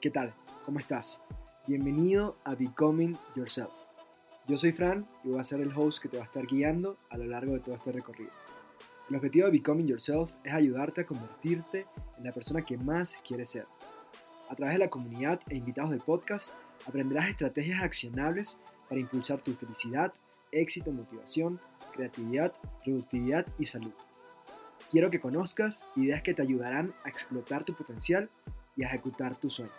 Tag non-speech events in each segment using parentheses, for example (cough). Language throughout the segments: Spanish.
¿Qué tal? ¿Cómo estás? Bienvenido a Becoming Yourself. Yo soy Fran y voy a ser el host que te va a estar guiando a lo largo de todo este recorrido. El objetivo de Becoming Yourself es ayudarte a convertirte en la persona que más quieres ser. A través de la comunidad e invitados del podcast aprenderás estrategias accionables para impulsar tu felicidad, éxito, motivación, creatividad, productividad y salud. Quiero que conozcas ideas que te ayudarán a explotar tu potencial y ejecutar tu sueño.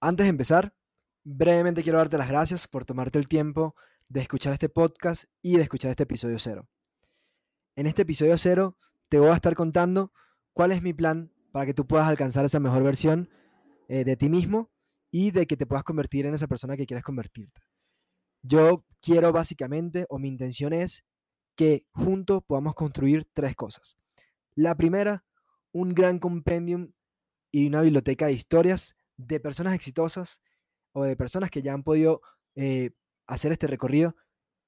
Antes de empezar, brevemente quiero darte las gracias por tomarte el tiempo de escuchar este podcast y de escuchar este episodio cero. En este episodio cero te voy a estar contando cuál es mi plan para que tú puedas alcanzar esa mejor versión eh, de ti mismo y de que te puedas convertir en esa persona que quieres convertirte. Yo quiero básicamente, o mi intención es, que juntos podamos construir tres cosas. La primera, un gran compendium y una biblioteca de historias de personas exitosas o de personas que ya han podido eh, hacer este recorrido,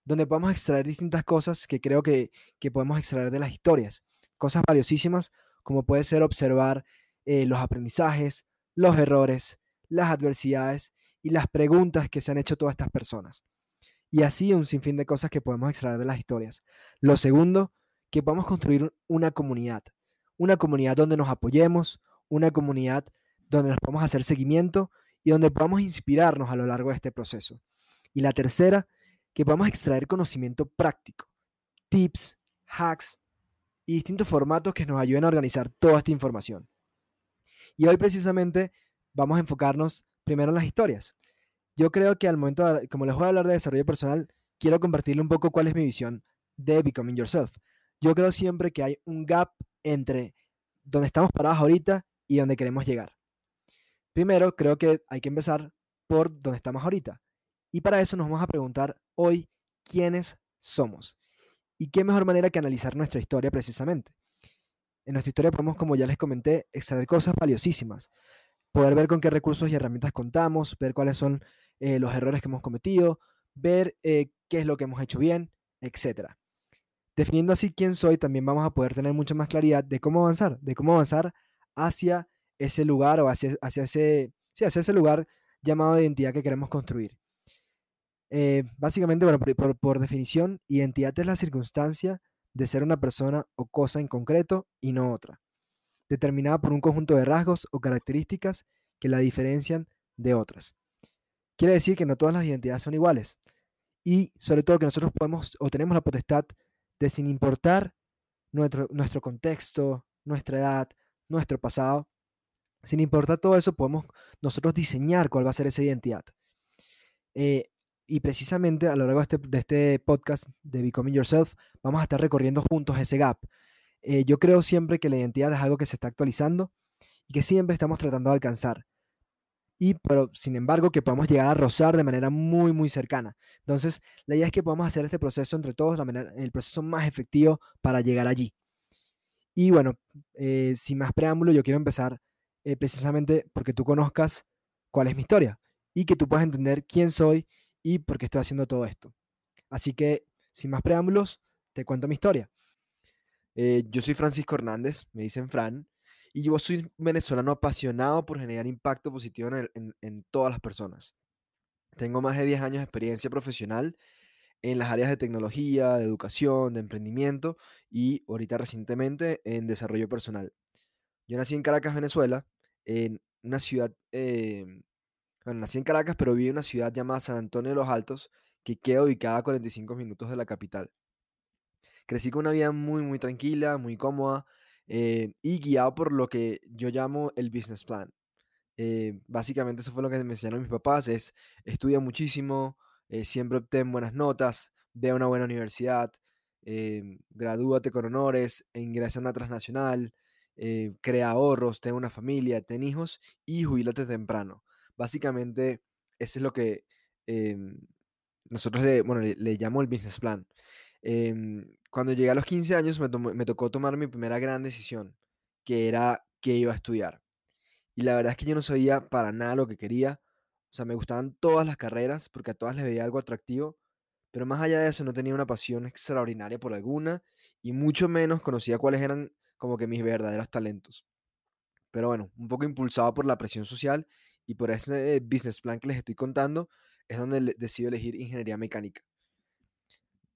donde podamos extraer distintas cosas que creo que, podemos extraer de las historias. Cosas valiosísimas como puede ser observar eh, los aprendizajes, los errores, las adversidades y las preguntas que se han hecho todas estas personas. Y así un sinfín de cosas que podemos extraer de las historias. Lo segundo, que podamos construir una comunidad. Una comunidad donde nos apoyemos, una comunidad donde nos podamos hacer seguimiento y donde podamos inspirarnos a lo largo de este proceso. Y la tercera, que podamos extraer conocimiento práctico, tips, hacks y distintos formatos que nos ayuden a organizar toda esta información. Y hoy precisamente vamos a enfocarnos primero en las historias. Yo creo que al momento, como les voy a hablar de desarrollo personal, quiero compartirle un poco cuál es mi visión de Becoming Yourself. Yo creo siempre que hay un gap entre donde estamos parados ahorita y donde queremos llegar. Primero, creo que hay que empezar por donde estamos ahorita. Y para eso nos vamos a preguntar hoy quiénes somos. Y qué mejor manera que analizar nuestra historia precisamente. En nuestra historia podemos, como ya les comenté, extraer cosas valiosísimas poder ver con qué recursos y herramientas contamos, ver cuáles son eh, los errores que hemos cometido, ver eh, qué es lo que hemos hecho bien, etc. Definiendo así quién soy, también vamos a poder tener mucha más claridad de cómo avanzar, de cómo avanzar hacia ese lugar o hacia, hacia, ese, hacia ese lugar llamado identidad que queremos construir. Eh, básicamente, bueno, por, por definición, identidad es la circunstancia de ser una persona o cosa en concreto y no otra determinada por un conjunto de rasgos o características que la diferencian de otras. Quiere decir que no todas las identidades son iguales y sobre todo que nosotros podemos o tenemos la potestad de sin importar nuestro, nuestro contexto, nuestra edad, nuestro pasado, sin importar todo eso, podemos nosotros diseñar cuál va a ser esa identidad. Eh, y precisamente a lo largo de este, de este, podcast de Becoming Yourself, vamos a estar recorriendo juntos ese gap, eh, yo creo siempre que la identidad es algo que se está actualizando y que siempre estamos tratando de alcanzar. Y, pero, sin embargo, que podamos llegar a rozar de manera muy, muy cercana. Entonces, la idea es que podamos hacer este proceso entre todos, la manera, el proceso más efectivo para llegar allí. Y bueno, eh, sin más preámbulo, yo quiero empezar eh, precisamente porque tú conozcas cuál es mi historia y que tú puedas entender quién soy y por qué estoy haciendo todo esto. Así que, sin más preámbulos, te cuento mi historia. Eh, yo soy Francisco Hernández, me dicen Fran, y yo soy un venezolano apasionado por generar impacto positivo en, todas las personas. Tengo más de 10 años de experiencia profesional en las áreas de tecnología, de educación, de emprendimiento y ahorita recientemente en desarrollo personal. Yo nací en Caracas, Venezuela, en una ciudad, eh, bueno, nací en Caracas, pero viví en una ciudad llamada San Antonio de los Altos, que queda ubicada a 45 minutos de la capital. Crecí con una vida muy, muy tranquila, muy cómoda eh, y guiado por lo que yo llamo el business plan. Eh, básicamente eso fue lo que me enseñaron mis papás, es estudia muchísimo, eh, siempre obtén buenas notas, ve a una buena universidad, gradúate con honores, ingresa a una transnacional, crea ahorros, ten una familia, ten hijos y jubilate temprano. Básicamente, eso es lo que nosotros le, bueno, le, llamo el business plan. Em, cuando llegué a los 15 años me, tocó tomar mi primera gran decisión, que era que iba a estudiar. Y la verdad es que yo no sabía para nada lo que quería. O sea, me gustaban todas las carreras porque a todas les veía algo atractivo, pero más allá de eso no tenía una pasión extraordinaria por alguna y mucho menos conocía cuáles eran como que mis verdaderos talentos. Pero bueno, un poco impulsado por la presión social y por ese business plan que les estoy contando, es donde decido elegir ingeniería mecánica.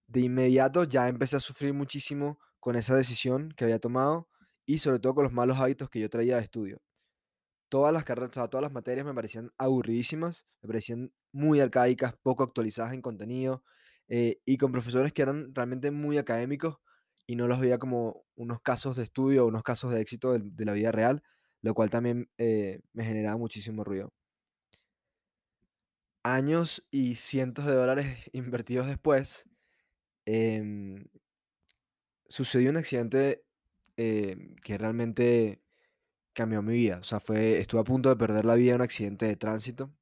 De inmediato ya empecé a sufrir muchísimo con esa decisión que había tomado y sobre todo con los malos hábitos que yo traía de estudio. Todas las carreras, todas las materias me parecían aburridísimas, me parecían muy arcaicas, poco actualizadas en contenido eh, y con profesores que eran realmente muy académicos y no los veía como unos casos de estudio o unos casos de éxito de, la vida real, lo cual también eh, me generaba muchísimo ruido. Años y cientos de dólares (laughs) invertidos después, em, sucedió un accidente em, que realmente cambió mi vida. O sea, fue, estuve a punto de perder la vida en un accidente de tránsito.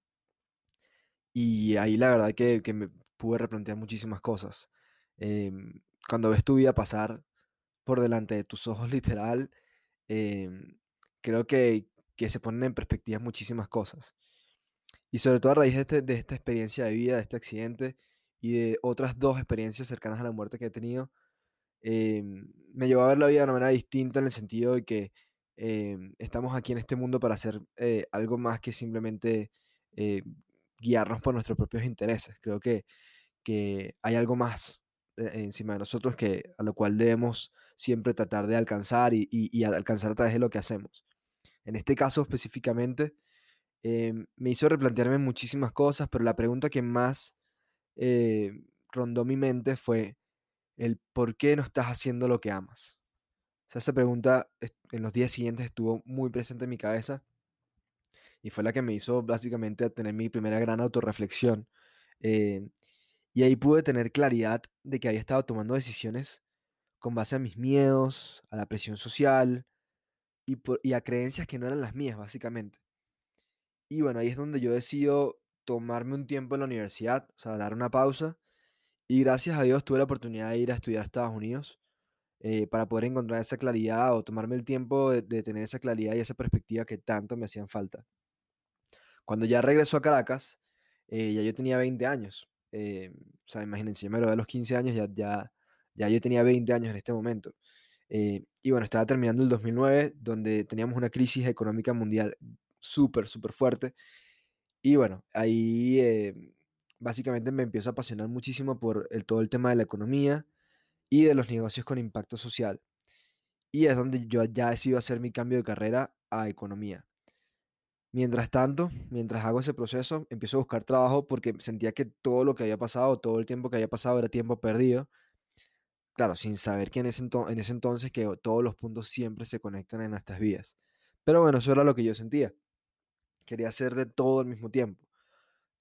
Y ahí la verdad que, que me pude replantear muchísimas cosas. Em, cuando ves tu vida pasar por delante de tus ojos (laughs) literal, creo que, que, se ponen en perspectiva muchísimas cosas. Y sobre todo a raíz de, este, de esta experiencia de vida, de este accidente y de otras dos experiencias cercanas a la muerte que he tenido, em, me llevó a ver la vida de una manera distinta en el sentido de que em, estamos aquí en este mundo para hacer eh, algo más que simplemente eh, guiarnos por nuestros propios intereses. Creo que, que hay algo más eh, encima de nosotros que a lo cual debemos siempre tratar de alcanzar y, alcanzar a través de lo que hacemos. En este caso específicamente, em, me hizo replantearme muchísimas cosas, pero la pregunta que más eh, rondó mi mente fue el por qué no estás haciendo lo que amas. esa pregunta en los días siguientes estuvo muy presente en mi cabeza y fue la que me hizo básicamente tener mi primera gran autorreflexión. Eh, y ahí pude tener claridad de que había estado tomando decisiones con base a mis miedos, a la presión social y, y a creencias que no eran las mías, básicamente. Y bueno, ahí es donde yo decido tomarme un tiempo en la universidad, o sea, dar una pausa. Y gracias a Dios tuve la oportunidad de ir a estudiar a Estados Unidos eh, para poder encontrar esa claridad o tomarme el tiempo de, tener esa claridad y esa perspectiva que tanto me hacían falta. Cuando ya regresó a Caracas, eh, ya yo tenía 20 años. Eh, o sea, imagínense, yo me lo a los 15 años, ya, ya, ya yo tenía 20 años en este momento. Eh, y bueno, estaba terminando el 2009, donde teníamos una crisis económica mundial súper, súper fuerte. Y bueno, ahí eh, básicamente me empiezo a apasionar muchísimo por el, todo el tema de la economía y de los negocios con impacto social. Y es donde yo ya decido hacer mi cambio de carrera a economía. Mientras tanto, mientras hago ese proceso, empiezo a buscar trabajo porque sentía que todo lo que había pasado, todo el tiempo que había pasado era tiempo perdido. Claro, sin saber que en ese, en ese entonces que todos los puntos siempre se conectan en nuestras vidas. Pero bueno, eso era lo que yo sentía. Quería hacer de todo al mismo tiempo.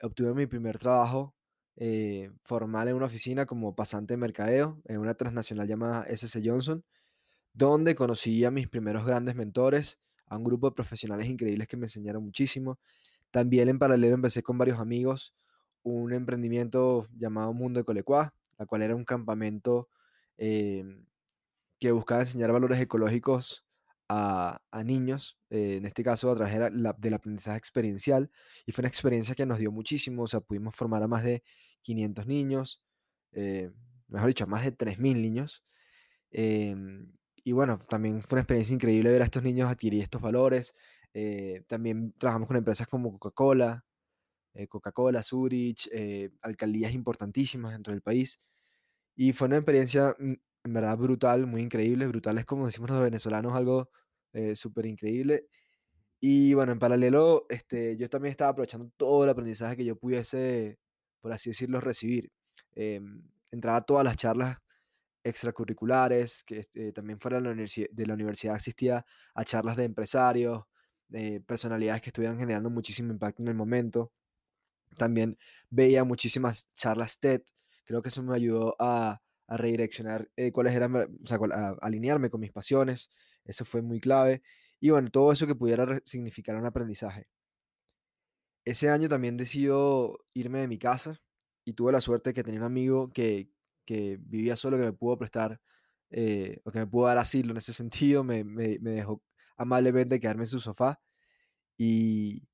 Obtuve mi primer trabajo eh, formal en una oficina como pasante de mercadeo en una transnacional llamada SC Johnson, donde conocí a mis primeros grandes mentores a un grupo de profesionales increíbles que me enseñaron muchísimo. También en paralelo empecé con varios amigos un emprendimiento llamado Mundo de Colecuá, la cual era un campamento em, que buscaba enseñar valores ecológicos a, niños, eh, en este caso a través del aprendizaje experiencial, y fue una experiencia que nos dio muchísimo, o sea, pudimos formar a más de 500 niños, eh, mejor dicho, a más de 3.000 niños, em, y bueno, también fue una experiencia increíble ver a estos niños adquirir estos valores. Eh, también trabajamos con empresas como Coca-Cola, eh, Coca-Cola, Zurich, eh, alcaldías importantísimas dentro del país. Y fue una experiencia mm, en verdad brutal, muy increíble. Brutal es como decimos los venezolanos, algo súper increíble. Y bueno, en paralelo, este, yo también estaba aprovechando todo el aprendizaje que yo pudiese, por así decirlo, recibir. Em, entraba a todas las charlas extracurriculares, que este, también fuera de la, de la universidad asistía a charlas de empresarios, de personalidades que estuvieran generando muchísimo impacto en el momento. También veía muchísimas charlas TED, creo que eso me ayudó a, a redireccionar eh, cuáles eran, o sea, a alinearme con mis pasiones, eso fue muy clave. Y bueno, todo eso que pudiera significar un aprendizaje. Ese año también decido irme de mi casa y tuve la suerte de que tenía un amigo que, que vivía solo, que me pudo prestar, eh, o que me pudo dar asilo en ese (laughs) sentido, me, me, me, dejó amablemente quedarme en su sofá. Y,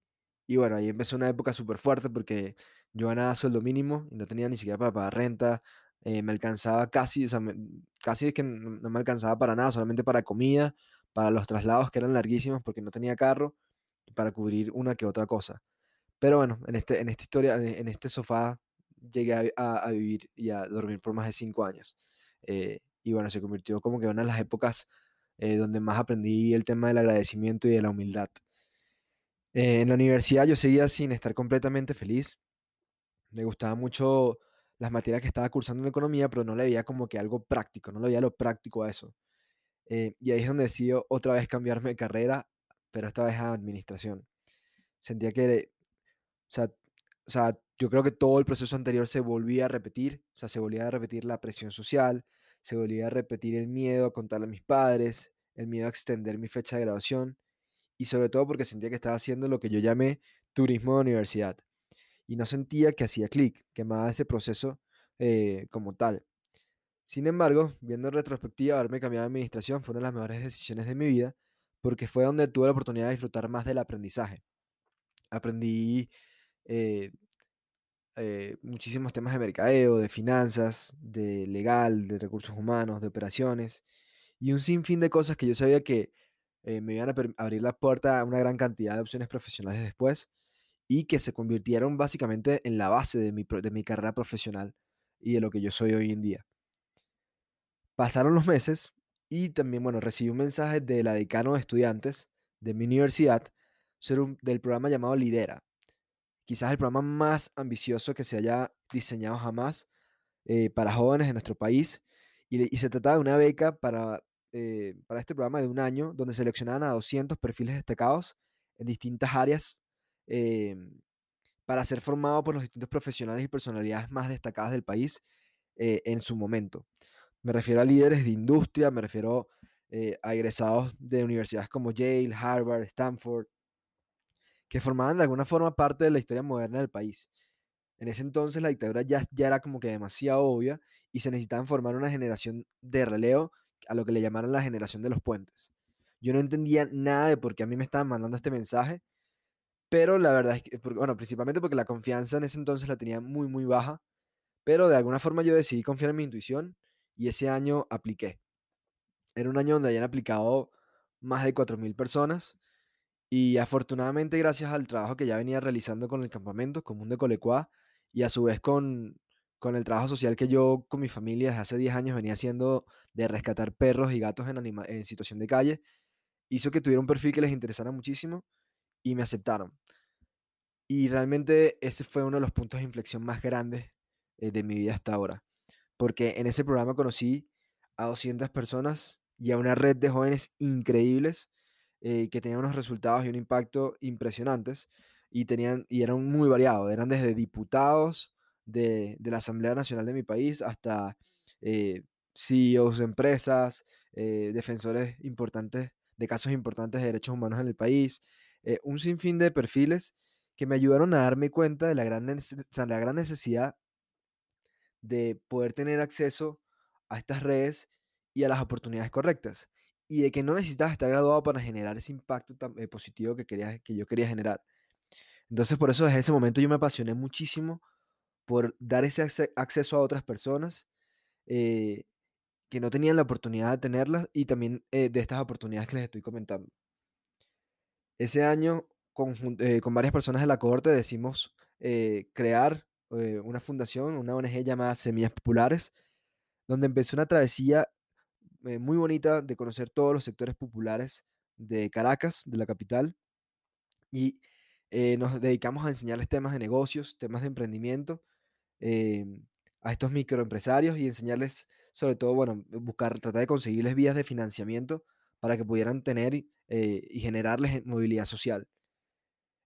y bueno, ahí empezó una época súper fuerte porque Yo ganaba sueldo mínimo y no tenía ni siquiera para pagar renta. Eh, me alcanzaba casi, o sea, me- casi es que no, me alcanzaba para nada, solamente para comida, para los traslados que eran larguísimos porque no tenía carro para cubrir una que otra cosa. Pero bueno, en, este, en esta historia, en, este sofá, llegué a, vivir y a dormir por más de cinco años. Eh, y bueno, se convirtió como que una de las épocas eh, donde más aprendí el tema del agradecimiento y de la humildad. Eh, en la universidad yo seguía sin estar completamente feliz. Me gustaban mucho las materias que estaba cursando en economía, pero no le veía como que algo práctico, no le veía lo práctico a eso. Eh, y ahí es donde decido otra vez cambiarme de carrera, pero esta vez a administración. Sentía que, o sea, o sea, yo creo que todo el proceso anterior se volvía a repetir, o sea, se volvía a repetir la presión social, se volvía a repetir el miedo a contarle a mis padres, el miedo a extender mi fecha de graduación, y sobre todo porque sentía que estaba haciendo lo que yo llamé turismo de universidad, y no sentía que hacía clic, que amaba ese proceso eh, como tal. Sin embargo, viendo en retrospectiva, haberme cambiado de administración fue una de las mejores decisiones de mi vida, porque fue donde tuve la oportunidad de disfrutar más del aprendizaje. Aprendí eh, eh, muchísimos temas de mercadeo, de finanzas, de legal, de recursos humanos, de operaciones y un sinfín de cosas que yo sabía que eh, me iban a abrir la puerta a una gran cantidad de opciones profesionales después y que se convirtieron básicamente en la base de mi, de mi carrera profesional y de lo que yo soy hoy en día. Pasaron los meses y también, bueno, recibí un mensaje de la decano de estudiantes de mi universidad sobre un- del programa llamado Lidera quizás el programa más ambicioso que se haya diseñado jamás eh, para jóvenes de nuestro país. Y se trataba de una beca para, eh, para este programa de un año, donde seleccionaban a 200 perfiles destacados en distintas áreas eh, para ser formados por los distintos profesionales y personalidades más destacadas del país eh, en su momento. Me refiero a líderes de industria, me refiero eh, a egresados de universidades como Yale, Harvard, Stanford, que formaban de alguna forma parte de la historia moderna del país. En ese entonces la dictadura ya, ya era como que demasiado obvia y se necesitaban formar una generación de relevo a lo que le llamaron la generación de los puentes. Yo no entendía nada de por qué a mí me estaban mandando este mensaje, pero la verdad es que, bueno, principalmente porque la confianza en ese entonces la tenía muy, muy baja, pero de alguna forma yo decidí confiar en mi intuición y ese año apliqué. Era un año donde habían aplicado más de 4.000 personas y afortunadamente, gracias al trabajo que ya venía realizando con el campamento común de Colecua y a su vez con, con el trabajo social que yo con mi familia desde hace 10 años venía haciendo de rescatar perros y gatos en, en situación de calle, hizo que tuviera un perfil que les interesara muchísimo y me aceptaron. Y realmente ese fue uno de los puntos de inflexión más grandes eh, de mi vida hasta ahora, porque en ese programa conocí a 200 personas y a una red de jóvenes increíbles eh, que tenían unos resultados y un impacto impresionantes y, tenían, y eran muy variados, eran desde diputados de, la Asamblea Nacional de mi país hasta eh, CEOs de empresas, eh, defensores importantes de casos importantes de derechos humanos en el país, eh, un sinfín de perfiles que me ayudaron a darme cuenta de la gran, la gran necesidad de poder tener acceso a estas redes y a las oportunidades correctas. Y de que no necesitas estar graduado para generar ese impacto tan, eh, positivo que, quería, que yo quería generar. Entonces, por eso desde ese momento yo me apasioné muchísimo por dar ese acce- acceso a otras personas eh, que no tenían la oportunidad de tenerlas y también de estas oportunidades que les estoy comentando. Ese año, eh, con varias personas de la cohorte, decidimos eh, crear eh, una fundación, una ONG llamada Semillas Populares, donde empezó una travesía muy bonita de conocer todos los sectores populares de Caracas, de la capital, y nos dedicamos a enseñarles temas de negocios, temas de emprendimiento a estos microempresarios y enseñarles sobre todo, bueno, buscar, tratar de conseguirles vías de financiamiento para que pudieran tener eh, y generarles movilidad social.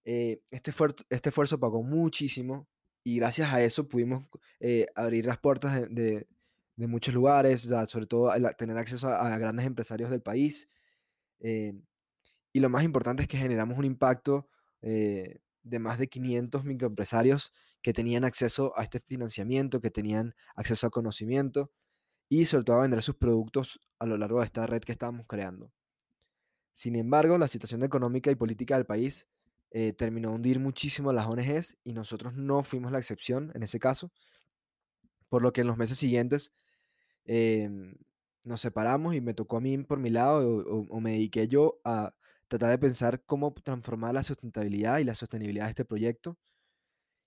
Eh, este, esfuerzo, este esfuerzo pagó muchísimo y gracias a eso pudimos eh, abrir las puertas de, muchos lugares, sobre todo tener acceso a, a grandes empresarios del país. eh, y lo más importante es que generamos un impacto eh, de más de 500 microempresarios que tenían acceso a este financiamiento, que tenían acceso a conocimiento y sobre todo a vender sus productos a lo largo de esta red que estábamos creando. Sin embargo, la situación económica y política del país eh, terminó de hundir muchísimo las ONGs y nosotros no fuimos la excepción en ese caso, por lo que en los meses siguientes em, nos separamos y me tocó a mí por mi lado o, o me dediqué yo a tratar de pensar cómo transformar la sustentabilidad y la sostenibilidad de este proyecto.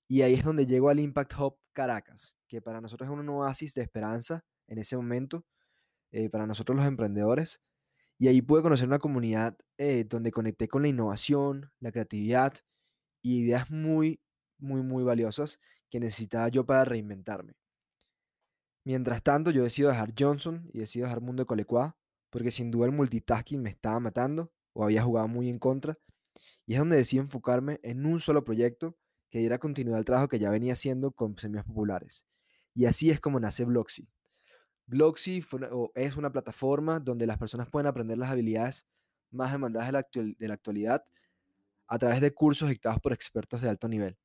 Y ahí es donde llego al Impact Hub Caracas, que para nosotros es un oasis de esperanza en ese momento, eh, para nosotros los emprendedores. Y ahí pude conocer una comunidad eh, donde conecté con la innovación, la creatividad y ideas muy, muy, muy valiosas que necesitaba yo para reinventarme. Mientras tanto, yo decido dejar Johnson y decido dejar Mundo de Colecua, porque sin duda el multitasking me estaba matando o había jugado muy en contra. Y es donde decidí enfocarme en un solo proyecto que diera continuidad al trabajo que ya venía haciendo con semillas populares. Y así es como nace Bloxy. Bloxy es una plataforma donde las personas pueden aprender las habilidades más demandadas de la, actualidad a través de cursos dictados por expertos de alto nivel.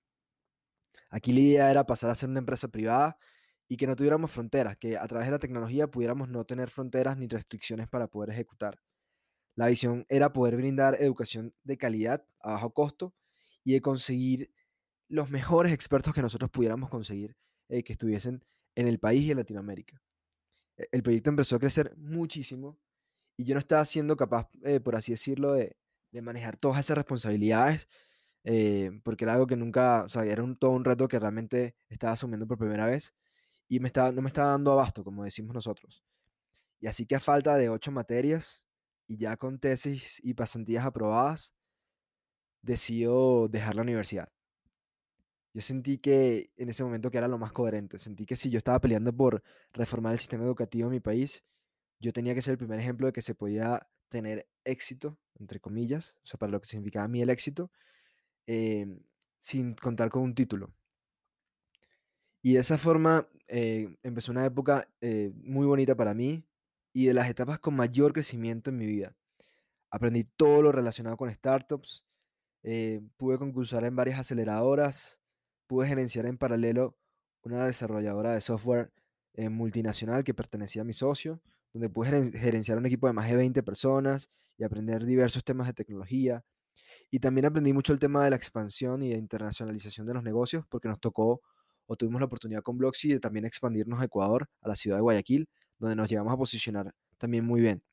Aquí la idea era pasar a ser una empresa privada y que no tuviéramos fronteras, que a través de la tecnología pudiéramos no tener fronteras ni restricciones para poder ejecutar. La visión era poder brindar educación de calidad a bajo costo y de conseguir los mejores expertos que nosotros pudiéramos conseguir eh, que estuviesen en el país y en Latinoamérica. E, el proyecto empezó a crecer muchísimo y yo no estaba siendo capaz, eh, por así decirlo, de, manejar todas esas responsabilidades, eh, porque era algo que nunca, o sea, era un, todo un reto que realmente estaba asumiendo por primera vez y me estaba, no me estaba dando abasto, como decimos nosotros. Y así que a falta de ocho materias y ya con tesis y pasantías aprobadas, decido dejar la universidad. Yo sentí que en ese momento que era lo más coherente. Sentí que si yo estaba peleando por reformar el sistema educativo en mi país, yo tenía que ser el primer ejemplo de que se podía tener éxito, entre comillas, o sea, para lo que significaba a mí el éxito, em, sin contar con un título. Y de esa forma eh, empezó una época eh, muy bonita para mí y de las etapas con mayor crecimiento en mi vida. Aprendí todo lo relacionado con startups, eh, pude concursar en varias aceleradoras, pude gerenciar en paralelo una desarrolladora de software multinacional que pertenecía a mi socio, donde pude gerenciar un equipo de más de 20 personas y aprender diversos temas de tecnología. Y también aprendí mucho el tema de la expansión y de internacionalización de los negocios, porque nos tocó o tuvimos la oportunidad con Bloxy de también expandirnos a Ecuador, a la ciudad de Guayaquil, donde nos llegamos a posicionar también muy bien.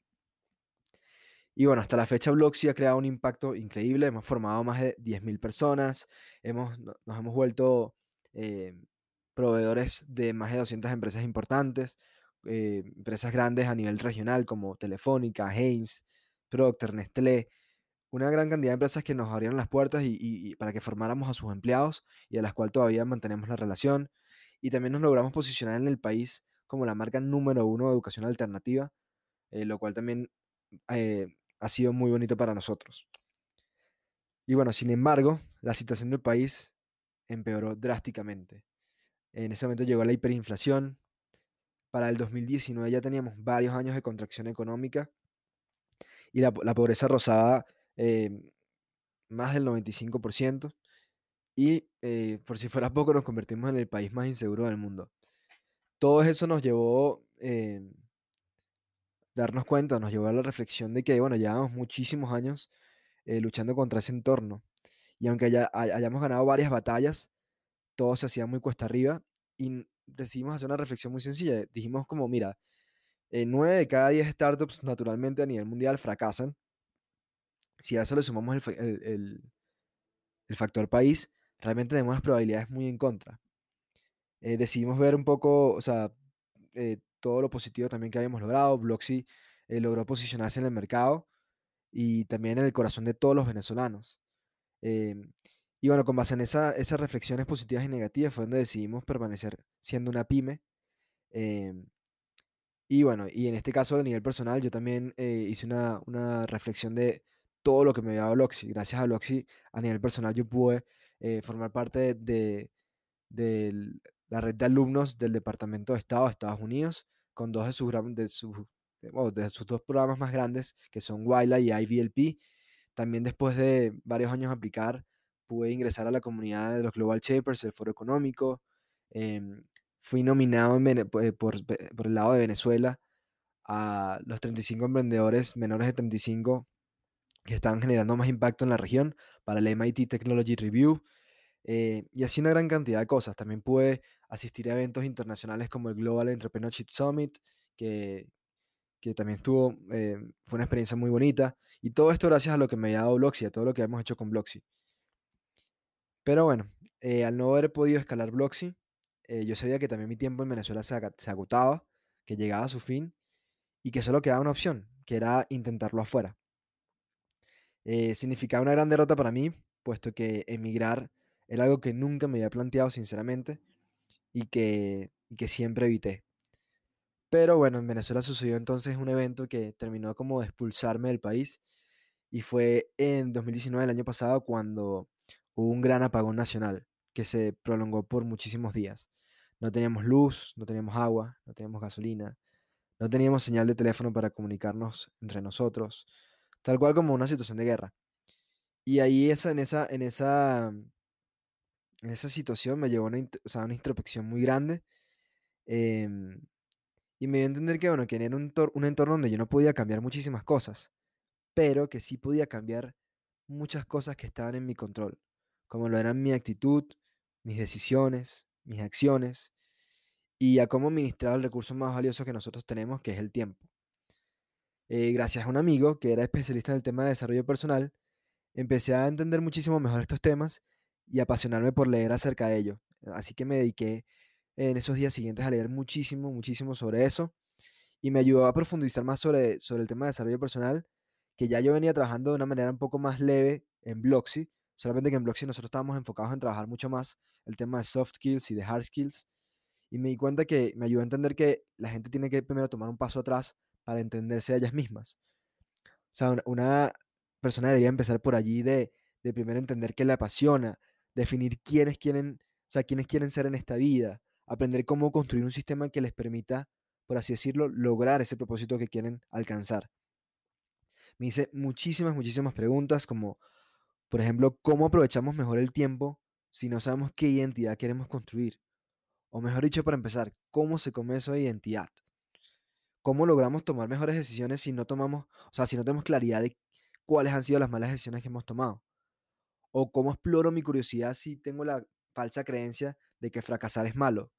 Y bueno, hasta la fecha Bloxy ha creado un impacto increíble, hemos formado más de 10.000 personas, hemos, nos hemos vuelto eh, proveedores de más de 200 empresas importantes, eh, empresas grandes a nivel regional como Telefónica, Heinz, Procter, Nestlé, una gran cantidad de empresas que nos abrieron las puertas y, para que formáramos a sus empleados y a las cuales todavía mantenemos la relación. Y también nos logramos posicionar en el país como la marca número uno de educación alternativa, eh, lo cual también ha sido muy bonito para nosotros. Y bueno, sin embargo, la situación del país empeoró drásticamente. En ese momento llegó la hiperinflación. Para el 2019 ya teníamos varios años de contracción económica y la, la pobreza rozaba Em, más del 95%, y eh, por si fuera poco nos convertimos en el país más inseguro del mundo. Todo eso nos llevó em, darnos cuenta, nos llevó a la reflexión de que, bueno, llevamos muchísimos años eh, luchando contra ese entorno. Y aunque hayamos ganado varias batallas, todo se hacía muy cuesta arriba y decidimos hacer una reflexión muy sencilla. Dijimos como, mira, eh, 9 de cada 10 startups naturalmente a nivel mundial fracasan si a eso le sumamos el, factor país, realmente tenemos las probabilidades muy en contra. Eh, decidimos ver un poco, o sea, eh, todo lo positivo también que habíamos logrado. Bloxy eh, logró posicionarse en el mercado y también en el corazón de todos los venezolanos. Em, y bueno, con base en esa, esas reflexiones positivas y negativas fue donde decidimos permanecer siendo una pyme. Em, y bueno, y en este caso a nivel personal, yo también hice una, reflexión de todo lo que me había dado Bloxy. Gracias a Bloxy, a nivel personal, yo pude eh, formar parte de, la red de alumnos del Departamento de Estado de Estados Unidos, con dos de sus, de sus, de sus dos programas más grandes, que son WILA y IVLP. También después de varios años aplicar, pude ingresar a la comunidad de los Global Shapers, el Foro Económico. Em, fui nominado por, por, el lado de Venezuela a los 35 emprendedores menores de 35 que estaban generando más impacto en la región para el MIT Technology Review. Eh, y así una gran cantidad de cosas. También pude asistir a eventos internacionales como el Global Entrepreneurship Summit, que, que también estuvo, eh, fue una experiencia muy bonita. Y todo esto gracias a lo que me ha dado Bloxy, a todo lo que hemos hecho con Bloxy. Pero bueno, eh, al no haber podido escalar Bloxy, yo sabía que también mi tiempo en Venezuela se, se agotaba, que llegaba a su fin y que solo quedaba una opción, que era intentarlo afuera. Eh, significaba una gran derrota para mí, puesto que emigrar era algo que nunca me había planteado sinceramente y que, que siempre evité. Pero bueno, en Venezuela sucedió entonces un evento que terminó como de expulsarme del país y fue en 2019, el año pasado, cuando hubo un gran apagón nacional que se prolongó por muchísimos días. No teníamos luz, no teníamos agua, no teníamos gasolina, no teníamos señal de teléfono para comunicarnos entre nosotros, tal cual como una situación de guerra. Y ahí esa, en, esa, en, esa, esa situación me llevó una, una introspección muy grande. Em, y me dio a entender que, bueno, que era un, un entorno donde yo no podía cambiar muchísimas cosas, pero que sí podía cambiar muchas cosas que estaban en mi control, como lo eran mi actitud, mis decisiones, mis acciones y a cómo administrar el recurso más valioso que nosotros tenemos, que es el tiempo. Eh, gracias a un amigo que era especialista en el tema de desarrollo personal, empecé a entender muchísimo mejor estos temas y apasionarme por leer acerca de ello. Así que me dediqué en esos días siguientes a leer muchísimo, muchísimo sobre eso y me ayudó a profundizar más sobre, sobre el tema de desarrollo personal, que ya yo venía trabajando de una manera un poco más leve en Bloxy, solamente que en Bloxy nosotros estábamos enfocados en trabajar mucho más el tema de soft skills y de hard skills y me di cuenta que me ayudó a entender que la gente tiene que primero tomar un paso atrás para entenderse a ellas mismas. O sea, una, persona debería empezar por allí de, de primero entender qué le apasiona, definir quiénes quieren, o sea, quiénes quieren ser en esta vida, aprender cómo construir un sistema que les permita, por así decirlo, lograr ese propósito que quieren alcanzar. Me hice muchísimas, muchísimas preguntas como, por ejemplo, ¿cómo aprovechamos mejor el tiempo si no sabemos qué identidad queremos construir? O mejor dicho, para empezar, ¿cómo se come esa identidad? ¿Cómo logramos tomar mejores decisiones si no tomamos, o sea, si no tenemos claridad de cuáles han sido las malas decisiones que hemos tomado? ¿O cómo exploro mi curiosidad si tengo la falsa creencia de que fracasar es malo?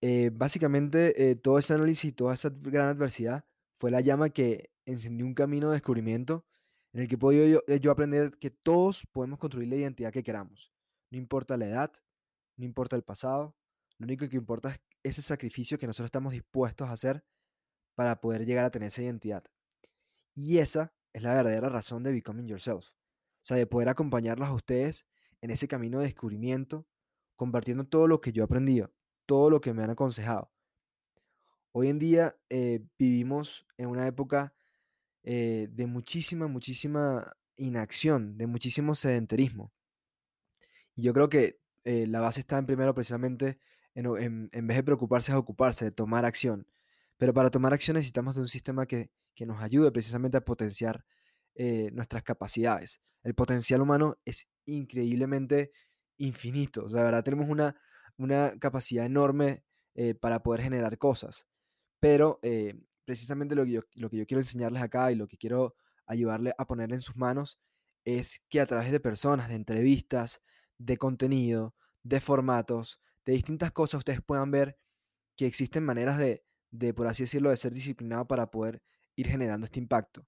Eh, básicamente, eh, todo ese análisis y toda esa gran adversidad fue la llama que encendió un camino de descubrimiento en el que puedo yo, yo aprender que todos podemos construir la identidad que queramos. No importa la edad, no importa el pasado, lo único que importa es ese sacrificio que nosotros estamos dispuestos a hacer para poder llegar a tener esa identidad. Y esa es la verdadera razón de Becoming Yourself. Sea, de poder acompañarlos a ustedes en ese camino de descubrimiento, compartiendo todo lo que yo he aprendido, todo lo que me han aconsejado. Hoy en día eh, vivimos en una época eh, de muchísima, muchísima inacción, de muchísimo sedentarismo. Y yo creo que eh, la base está en primero precisamente en, vez de preocuparse es ocuparse, de tomar acción. Pero para tomar acción necesitamos de un sistema que, nos ayude precisamente a potenciar eh, nuestras capacidades. El potencial humano es increíblemente infinito. O sea, verdad, tenemos una, una capacidad enorme eh, para poder generar cosas. Pero precisamente lo que, yo, lo que yo quiero enseñarles acá y lo que quiero ayudarle a poner en sus manos es que a través de personas, de entrevistas, de contenido, de formatos, de distintas cosas, ustedes puedan ver que existen maneras de, de, por así decirlo, de ser disciplinado para poder ir generando este impacto.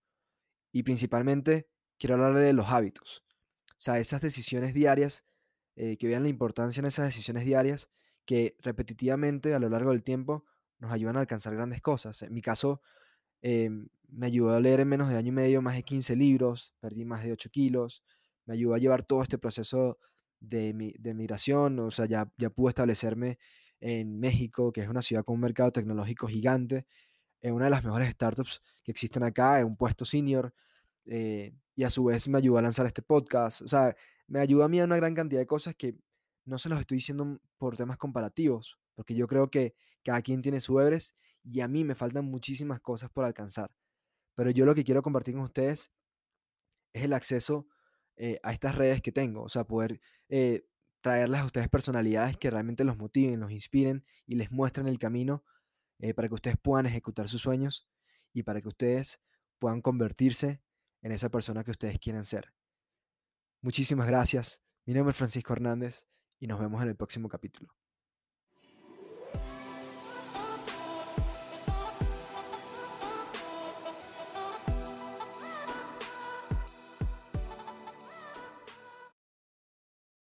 Y principalmente quiero hablar de los hábitos. O sea, esas decisiones diarias, eh, que vean la importancia en esas decisiones diarias, que repetitivamente a lo largo del tiempo nos ayudan a alcanzar grandes cosas. En mi caso, em, me ayudó a leer en menos de año y medio más de 15 libros, perdí más de 8 kilos, me ayudó a llevar todo este proceso de, de migración, o sea, ya, ya pude establecerme en México, que es una ciudad con un mercado tecnológico gigante, en una de las mejores startups que existen acá, en un puesto senior, eh, y a su vez me ayudó a lanzar este podcast, o sea, me ayudó a mí a una gran cantidad de cosas que no se los estoy diciendo por temas comparativos, porque yo creo que cada quien tiene su Everest y a mí me faltan muchísimas cosas por alcanzar. Pero yo lo que quiero compartir con ustedes es el acceso eh, a estas redes que tengo, o sea, poder eh, traerles a ustedes personalidades que realmente los motiven, los inspiren y les muestren el camino eh, para que ustedes puedan ejecutar sus sueños y para que ustedes puedan convertirse en esa persona que ustedes quieren ser. Muchísimas gracias. Mi nombre es Francisco Hernández y nos vemos en el próximo capítulo.